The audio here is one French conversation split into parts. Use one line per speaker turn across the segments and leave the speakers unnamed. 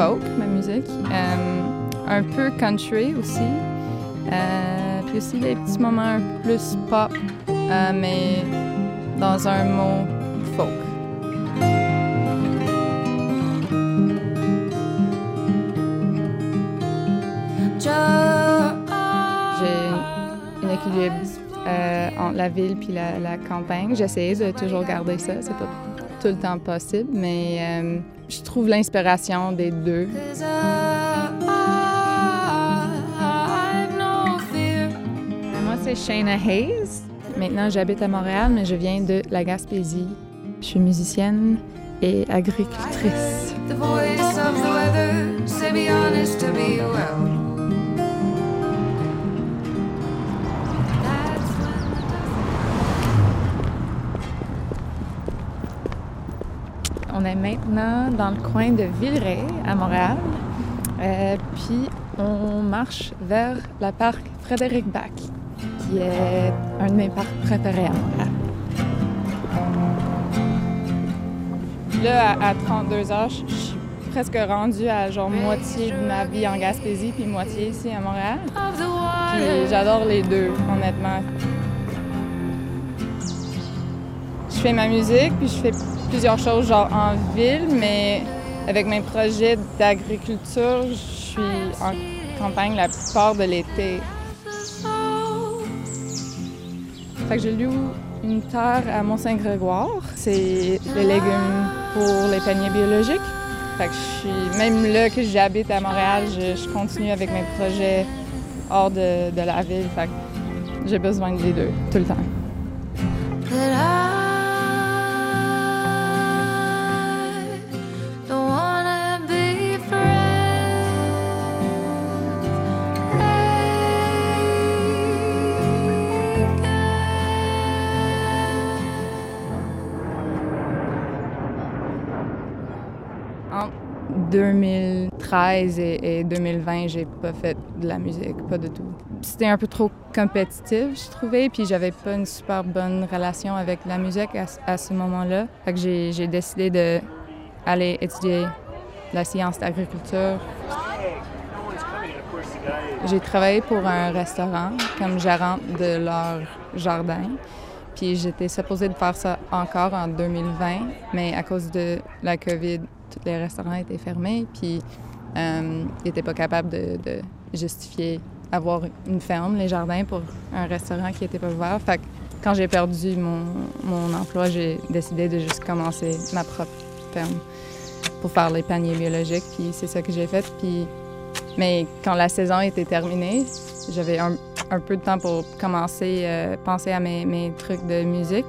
folk, ma musique. Euh, un peu country aussi. Euh, puis aussi des petits moments un peu plus pop, euh, mais dans un mot folk. J'ai une équilibre entre la ville puis la, la campagne. J'essaie de toujours garder ça. C'est pas tout le temps possible, mais euh, je trouve l'inspiration des deux. Moi, c'est Shayna Hayes. Maintenant, j'habite à Montréal, mais je viens de la Gaspésie. Je suis musicienne et agricultrice. On est maintenant dans le coin de Villeray, à Montréal. Euh, puis on marche vers le parc Frédéric Bach, qui est un de mes parcs préférés à Montréal. Là, à, à 32 heures, je suis presque rendue à genre moitié de ma vie en Gaspésie, puis moitié ici à Montréal. j'adore les deux, honnêtement. Je fais ma musique, puis je fais plusieurs choses genre en ville, mais avec mes projets d'agriculture, je suis en campagne la plupart de l'été. Fait que je loue une terre à Mont-Saint-Grégoire. C'est les légumes pour les paniers biologiques. Fait que même là que j'habite à Montréal, je, je continue avec mes projets hors de, de la ville. Fait que j'ai besoin des deux, tout le temps. 2013 et, et 2020, j'ai pas fait de la musique, pas du tout. C'était un peu trop compétitif, je trouvais, puis j'avais pas une super bonne relation avec la musique à, ce moment-là. Fait que j'ai, décidé de aller étudier la science d'agriculture. J'ai travaillé pour un restaurant comme gérante de leur jardin. Puis j'étais supposée de faire ça encore en 2020, mais à cause de la COVID, tous les restaurants étaient fermés. Puis euh, ils n'étaient pas capables de, justifier avoir une ferme, les jardins, pour un restaurant qui n'était pas ouvert. Fait que quand j'ai perdu mon, mon emploi, j'ai décidé de juste commencer ma propre ferme pour faire les paniers biologiques. Puis c'est ça que j'ai fait. Puis mais quand la saison était terminée, j'avais un, un peu de temps pour commencer à penser à mes, trucs de musique.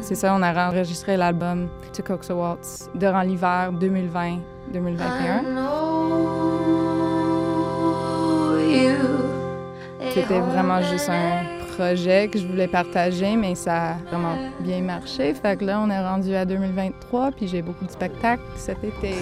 C'est ça, on a enregistré l'album To Coax a Waltz durant l'hiver 2020-2021.
I know you.
C'était vraiment juste un projet que je voulais partager, mais ça a vraiment bien marché. Fait que là, on est rendu à 2023, puis j'ai beaucoup de spectacles cet été.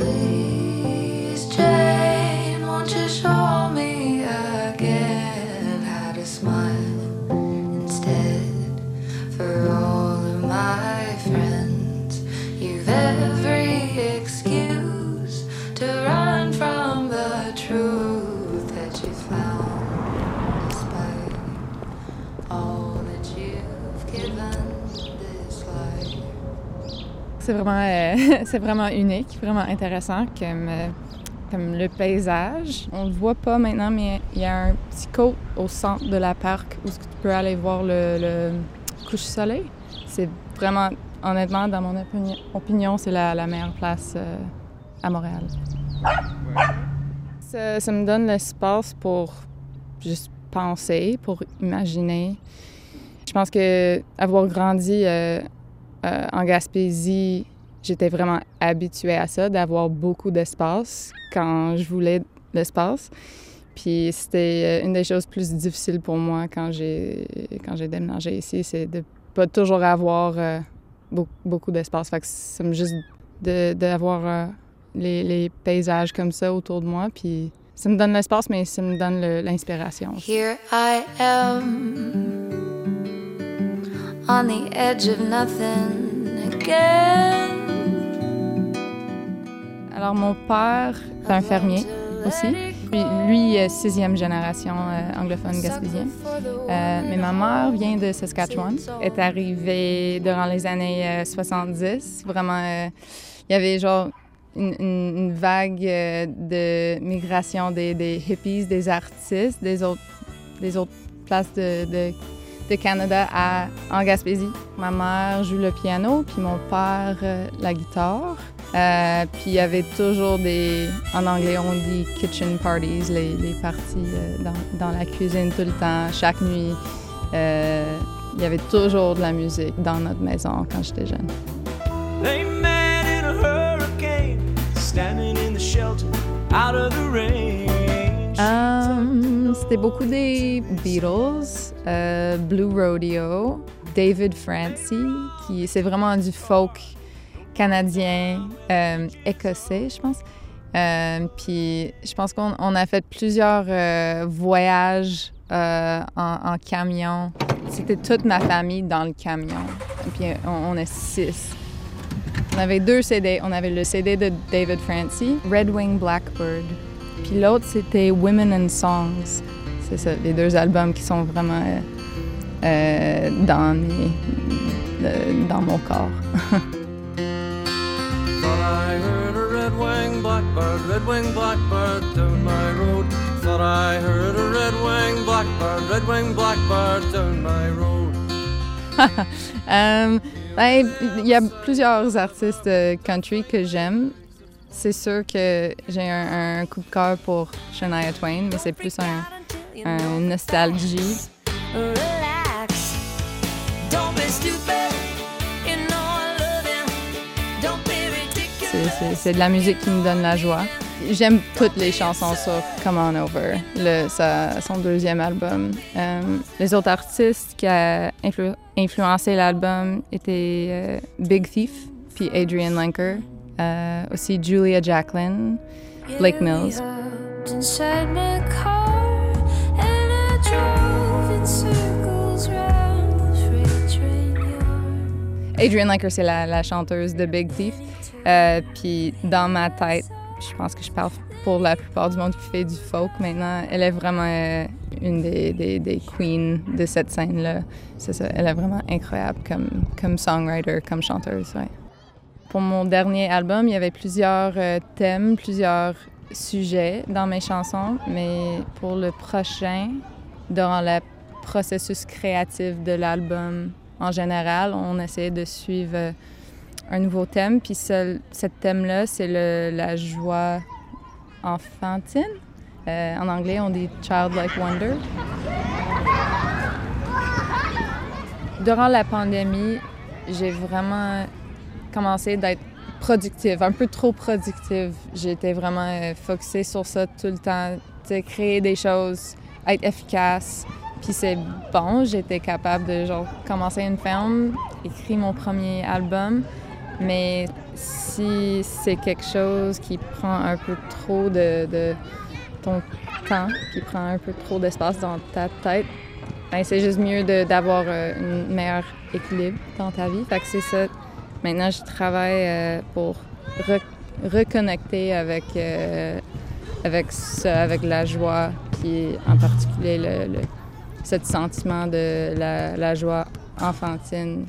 C'est vraiment, euh, vraiment unique, vraiment intéressant comme, euh, comme le paysage. On le voit pas maintenant, mais il y a un petit côte au centre de la parc où tu peux aller voir le, le couche-soleil. C'est vraiment, honnêtement, dans mon opini- opinion, c'est la, meilleure place euh, à Montréal. Ça, ça me donne l'espace pour juste penser, pour imaginer. Je pense que avoir grandi euh, euh, en Gaspésie, j'étais vraiment habituée à ça, d'avoir beaucoup d'espace quand je voulais l'espace. Puis c'était euh, une des choses plus difficiles pour moi quand j'ai quand j'ai déménagé ici, c'est de pas toujours avoir euh, beau- beaucoup d'espace. Fait que ça juste de- d'avoir euh, les, les paysages comme ça autour de moi. Puis ça me donne l'espace, mais ça me donne l'inspiration.
Here I am, on the edge of nothing again.
Alors, mon père est un fermier aussi. Lui, est sixième génération euh, anglophone gaspésien. Euh, mais ma mère vient de Saskatchewan. est arrivée durant les années euh, 70. Vraiment, euh, il y avait genre une, vague euh, de migration des, hippies, des artistes, des autres, des autres places de, de Canada à, en Gaspésie. Ma mère joue le piano, puis mon père euh, la guitare. Euh, puis il y avait toujours des, en anglais on dit kitchen parties, les, les parties euh, dans, dans la cuisine tout le temps, chaque nuit. Euh, il y avait toujours de la musique dans notre maison quand j'étais jeune.
They met in a hurricane, standing in the shelter, out of the rain.
Um, C'était beaucoup des Beatles, euh, Blue Rodeo, David Francie, qui c'est vraiment du folk canadien, euh, écossais, je pense. Euh, puis je pense qu'on on a fait plusieurs voyages en, camion. C'était toute ma famille dans le camion. Puis on, on est six. On avait deux CD. On avait le CD de David Francie, Red Wing Blackbird. Puis l'autre, c'était Women and Songs. C'est ça, les deux albums qui sont vraiment euh, euh, dans, mes- dans mon corps.
Thought I heard a red-winged blackbird, red-winged blackbird down my road. Thought I heard a red-winged blackbird, red-winged blackbird down my road.
Ben, Il y a plusieurs artistes country que j'aime. C'est sûr que j'ai un, un coup de cœur pour Shania Twain, mais c'est plus un, un nostalgie. C'est- de la musique qui me donne la joie. J'aime toutes les chansons sur Come On Over, le, sa- son deuxième album. Euh, les autres artistes qui ont influ- influencé l'album étaient euh, Big Thief, puis Adrian Lenker, euh, aussi Julia Jacqueline, Blake Mills. Adrian Lenker, c'est la, chanteuse de Big Thief. Euh, puis dans ma tête, je pense que je parle pour la plupart du monde qui fait du folk maintenant. Elle est vraiment euh, une des, des, des queens de cette scène-là. C'est ça, elle est vraiment incroyable comme, comme songwriter, comme chanteuse. Pour mon dernier album, il y avait plusieurs euh, thèmes, plusieurs sujets dans mes chansons, mais pour le prochain, dans le processus créatif de l'album en général, on essaie de suivre euh, un nouveau thème. Puis ce, ce thème-là, c'est la joie enfantine. Euh, en anglais, on dit childlike wonder. Durant la pandémie, j'ai vraiment commencé d'être productive, un peu trop productive. J'étais vraiment euh, focusée sur ça tout le temps, créer des choses, être efficace. Puis c'est bon, j'étais capable de genre commencer une ferme, écrire mon premier album, mais si c'est quelque chose qui prend un peu trop de, ton temps, qui prend un peu trop d'espace dans ta tête, ben c'est juste mieux d'avoir euh, un meilleur équilibre dans ta vie. Fait que c'est ça. Maintenant, je travaille euh, pour re- reconnecter avec, euh, avec ça, avec la joie, puis en particulier le, le- ce sentiment de la, la joie enfantine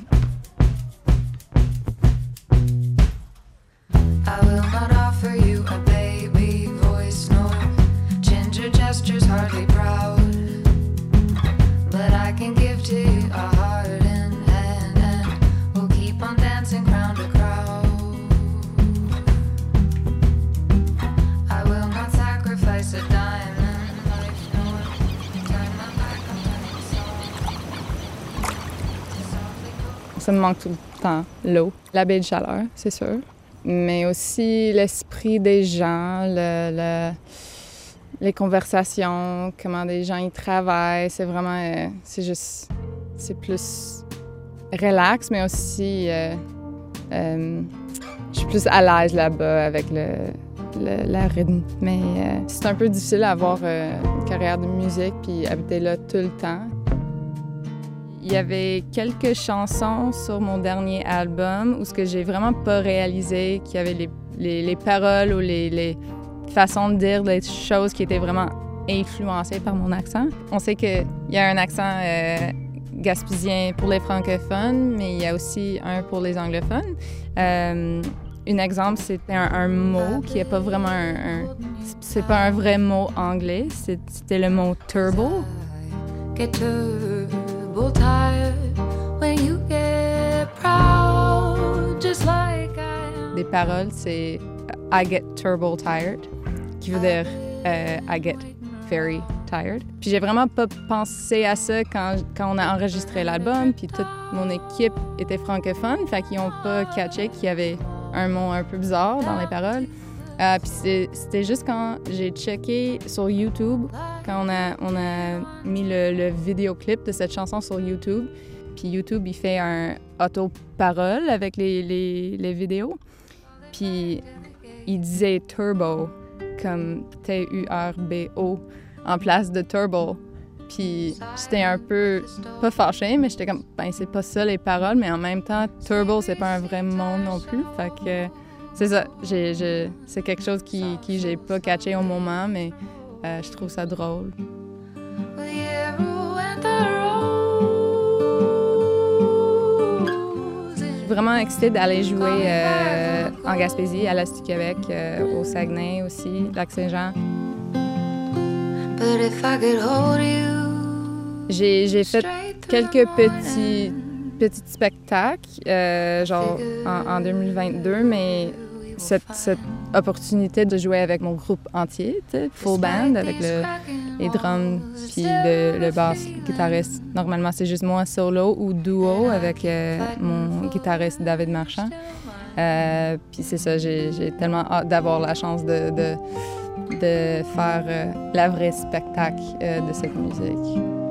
Ça me manque tout le temps, l'eau. La baie de chaleur, c'est sûr. Mais aussi l'esprit des gens, le, le- les conversations, comment des gens y travaillent. C'est vraiment... euh, c'est juste... C'est plus relax, mais aussi... euh, euh, je suis plus à l'aise là-bas avec le, la rythme. Mais euh, c'est un peu difficile d'avoir une carrière de musique puis habiter là tout le temps. Il y avait quelques chansons sur mon dernier album où ce que j'ai vraiment pas réalisé qu'il y avait les, les, les paroles ou les, les, façons de dire des choses qui étaient vraiment influencées par mon accent. On sait qu'il y a un accent euh, gaspésien pour les francophones, mais il y a aussi un pour les anglophones. Euh, un exemple, c'était un, mot qui n'est pas vraiment un, un c'est pas un vrai mot anglais, c'était le mot turbo Des paroles, c'est I get turbo tired, qui veut dire euh, I get very tired. Puis j'ai vraiment pas pensé à ça quand, quand on a enregistré l'album, puis toute mon équipe était francophone, fait qu'ils ont pas catché qu'il y avait un mot un peu bizarre dans les paroles. Euh, c'était juste quand j'ai checké sur YouTube, quand on a, on a mis le, le vidéoclip de cette chanson sur YouTube. Puis YouTube, il fait un auto-parole avec les, les, vidéos. Puis il disait turbo, comme T-U-R-B-O, en place de turbo. Puis j'étais un peu, pas fâchée, mais j'étais comme, ben c'est pas ça les paroles, mais en même temps, turbo, c'est pas un vrai mot non plus. Fait que c'est ça, c'est quelque chose qui, qui j'ai pas catché au moment, mais euh, je trouve ça drôle. Je suis vraiment excitée d'aller jouer euh, en Gaspésie, à l'Est du Québec, euh, au Saguenay aussi, Lac-Saint-Jean. J'ai fait quelques petits, petits spectacles, euh, genre en, en, 2022, mais cette, opportunité de jouer avec mon groupe entier, full band, avec le, les drums puis le, le basse guitariste. Normalement, c'est juste moi solo ou duo avec euh, mon guitariste David Marchand. Euh, puis c'est ça, j'ai tellement hâte d'avoir la chance de, faire euh, la vraie spectacle de cette musique.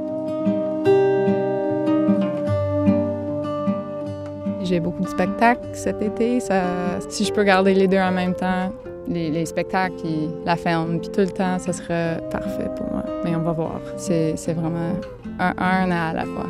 J'ai beaucoup de spectacles cet été. Ça, si je peux garder les deux en même temps, les, les spectacles puis la ferme, puis tout le temps, ça serait parfait pour moi. Mais on va voir. C'est vraiment un, à la fois.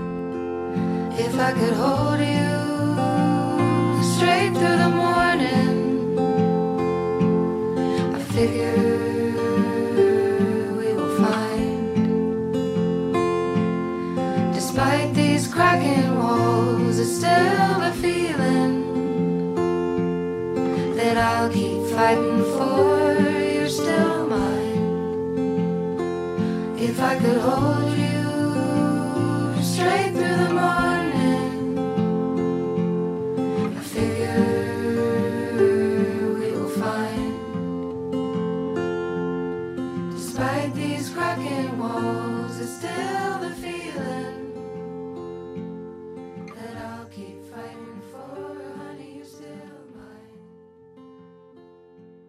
I could hold you straight through the